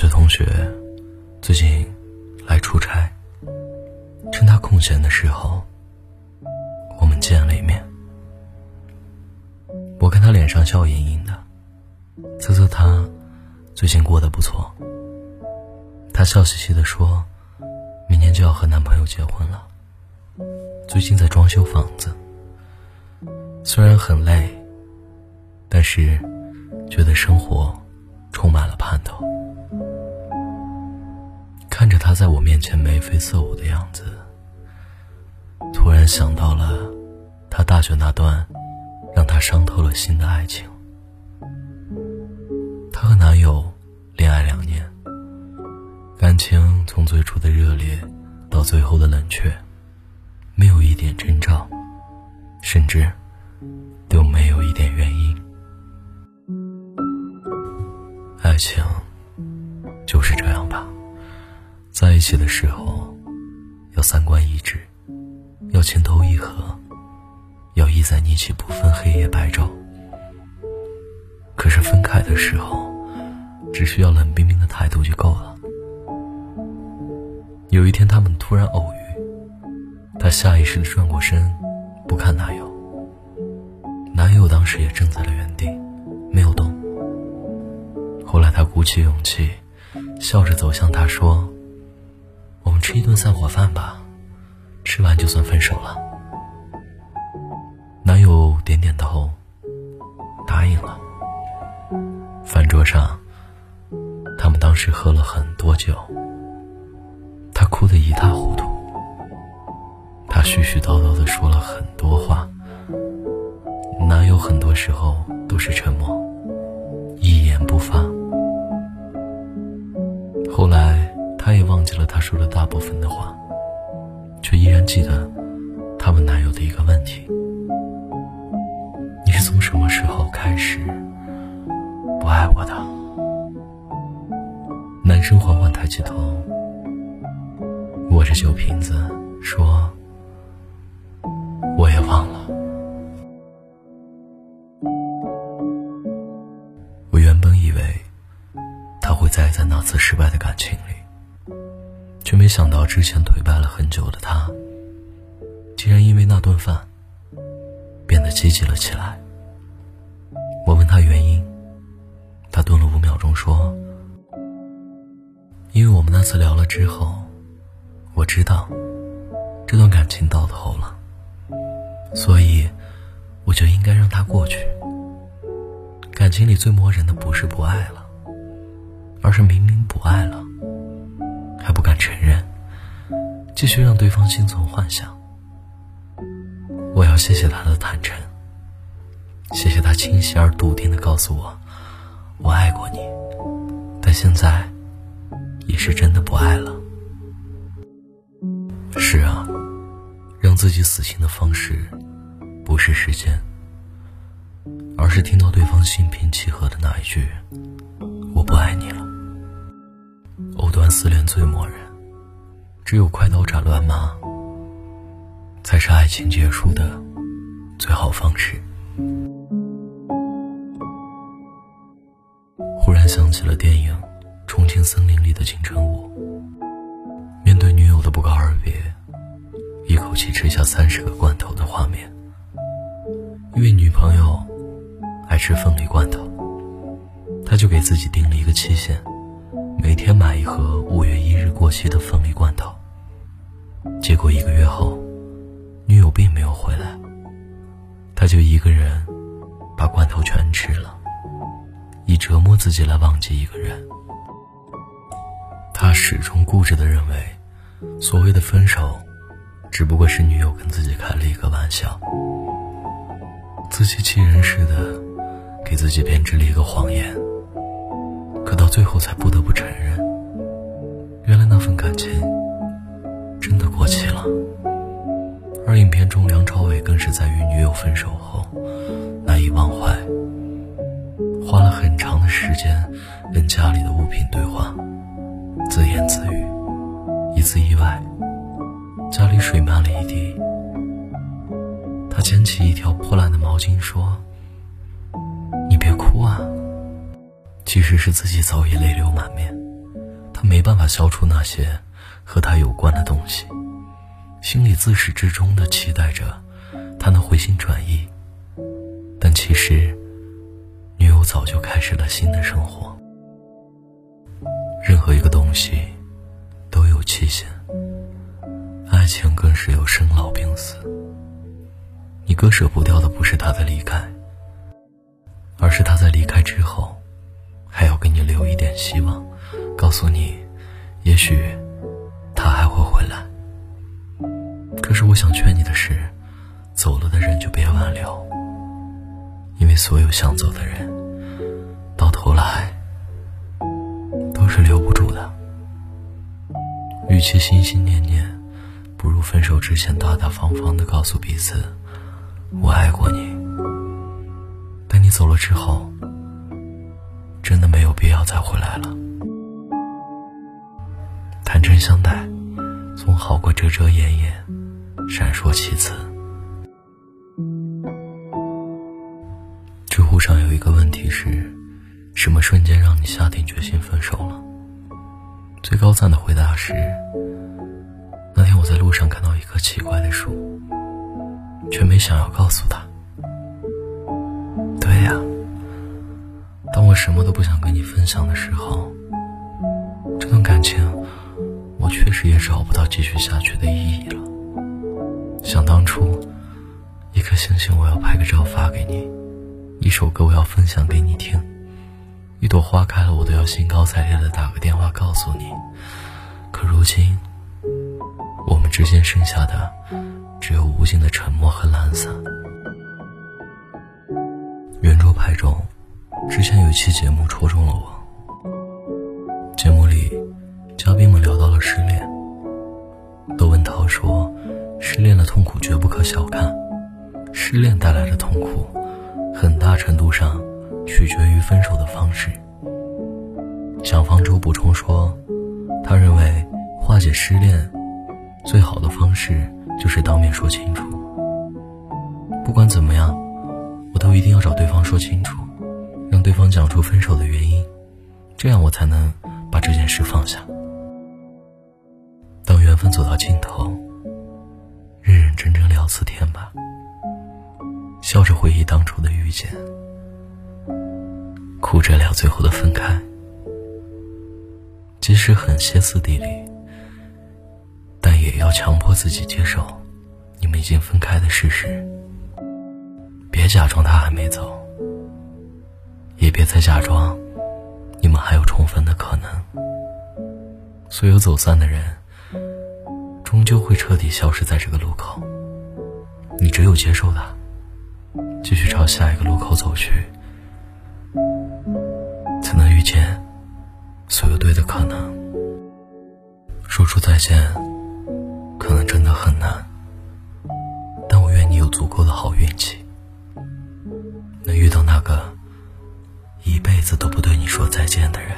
学同学最近来出差，趁他空闲的时候，我们见了一面。我看他脸上笑盈盈的，测测他最近过得不错。他笑嘻嘻的说：“明年就要和男朋友结婚了，最近在装修房子，虽然很累，但是觉得生活充满了盼头。”看着他在我面前眉飞色舞的样子，突然想到了他大学那段让他伤透了心的爱情。她和男友恋爱两年，感情从最初的热烈到最后的冷却，没有一点征兆，甚至都没有一点原因。爱情就是这样吧。在一起的时候，要三观一致，要情投意合，要意在一起不分黑夜白昼。可是分开的时候，只需要冷冰冰的态度就够了。有一天，他们突然偶遇，他下意识的转过身，不看男友。男友当时也正在了原地，没有动。后来，他鼓起勇气，笑着走向他，说。我们吃一顿散伙饭吧，吃完就算分手了。男友点点头，答应了。饭桌上，他们当时喝了很多酒，他哭得一塌糊涂，他絮絮叨叨的说了很多话，男友很多时候都是沉默，一言不发。后来。她也忘记了他说的大部分的话，却依然记得他们男友的一个问题：“你是从什么时候开始不爱我的？”男生缓缓抬起头，握着酒瓶子说：“我也忘了。”在那次失败的感情里。却没想到，之前颓败了很久的他，竟然因为那顿饭变得积极了起来。我问他原因，他顿了五秒钟说：“因为我们那次聊了之后，我知道这段感情到头了，所以我就应该让它过去。感情里最磨人的不是不爱了，而是明明不爱了。”还不敢承认，继续让对方心存幻想。我要谢谢他的坦诚，谢谢他清晰而笃定的告诉我，我爱过你，但现在也是真的不爱了。是啊，让自己死心的方式，不是时间，而是听到对方心平气和的那一句“我不爱你了”。藕断撕裂最磨人，只有快刀斩乱麻，才是爱情结束的最好方式。忽然想起了电影《重庆森林》里的金城武，面对女友的不告而别，一口气吃下三十个罐头的画面。因为女朋友爱吃凤梨罐头，他就给自己定了一个期限。每天买一盒五月一日过期的凤梨罐头。结果一个月后，女友并没有回来，他就一个人把罐头全吃了，以折磨自己来忘记一个人。他始终固执地认为，所谓的分手，只不过是女友跟自己开了一个玩笑，自欺欺人似的给自己编织了一个谎言。可到最后才不得不承认，原来那份感情真的过期了。而影片中梁朝伟更是在与女友分手后难以忘怀，花了很长的时间跟家里的物品对话，自言自语。一次意外，家里水漫了一地，他捡起一条破烂的毛巾说：“你别哭啊。”其实是自己早已泪流满面，他没办法消除那些和他有关的东西，心里自始至终的期待着他能回心转意。但其实，女友早就开始了新的生活。任何一个东西都有期限，爱情更是有生老病死。你割舍不掉的不是他的离开，而是他在离开之后，还要给你留一点希望，告诉你，也许他还会回来。可是我想劝你的是，走了的人就别挽留，因为所有想走的人，到头来都是留不住的。与其心心念念，不如分手之前大大方方的告诉彼此。我爱过你，但你走了之后，真的没有必要再回来了。坦诚相待，总好过遮遮掩掩、闪烁其词。知乎上有一个问题是：什么瞬间让你下定决心分手了？最高赞的回答是：那天我在路上看到一棵奇怪的树。却没想要告诉他。什么都不想跟你分享的时候，这段感情，我确实也找不到继续下去的意义了。想当初，一颗星星我要拍个照发给你，一首歌我要分享给你听，一朵花开了我都要兴高采烈的打个电话告诉你。可如今，我们之间剩下的。只有无尽的沉默和懒散。圆桌派中，之前有一期节目戳中了我。节目里，嘉宾们聊到了失恋。窦文涛说：“失恋的痛苦绝不可小看，失恋带来的痛苦，很大程度上取决于分手的方式。”蒋方舟补充说：“他认为化解失恋最好的方式。”就是当面说清楚，不管怎么样，我都一定要找对方说清楚，让对方讲出分手的原因，这样我才能把这件事放下。当缘分走到尽头，认认真真聊次天吧，笑着回忆当初的遇见，哭着聊最后的分开，即使很歇斯底里。但也要强迫自己接受你们已经分开的事实，别假装他还没走，也别再假装你们还有重逢的可能。所有走散的人，终究会彻底消失在这个路口。你只有接受它，继续朝下一个路口走去，才能遇见所有对的可能，说出再见。可能真的很难，但我愿你有足够的好运气，能遇到那个一辈子都不对你说再见的人。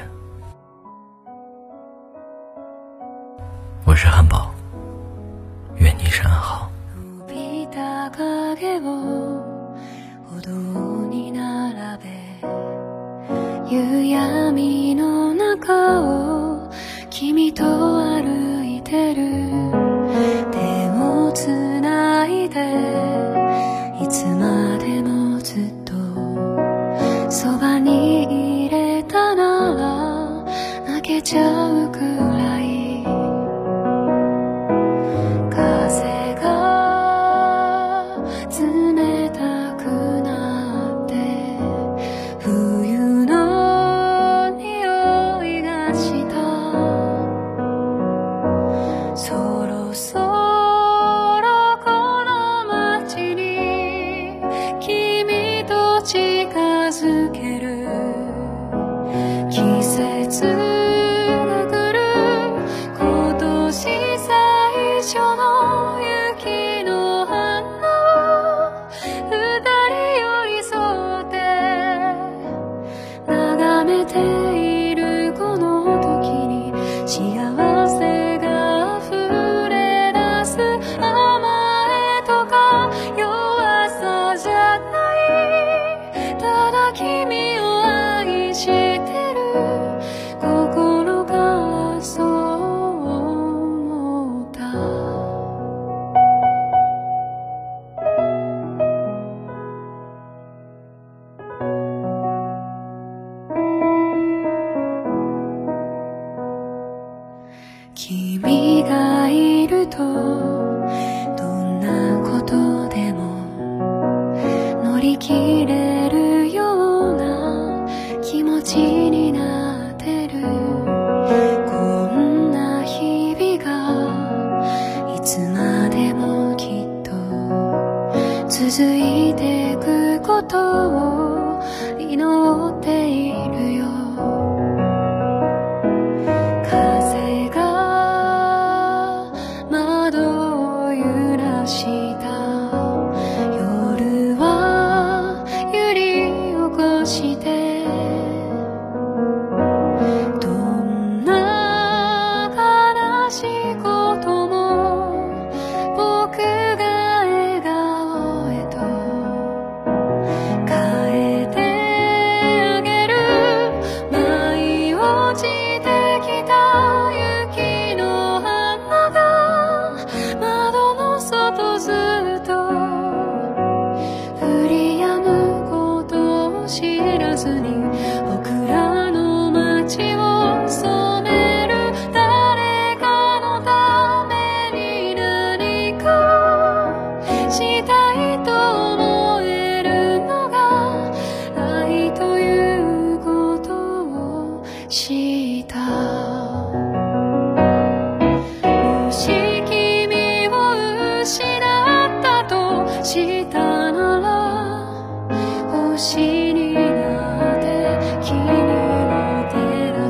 我是汉堡，愿你安好。ちゃうくらい風が冷たくなって冬の匂いがした。そろそろこの街に君と近づけ。多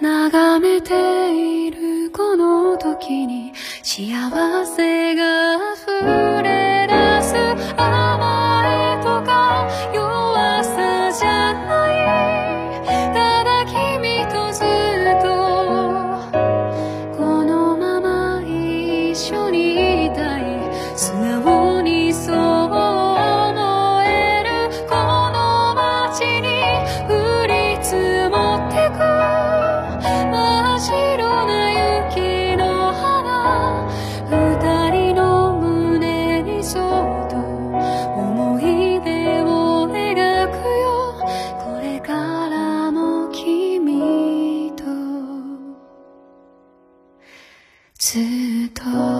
眺めているこの時に幸せが知道。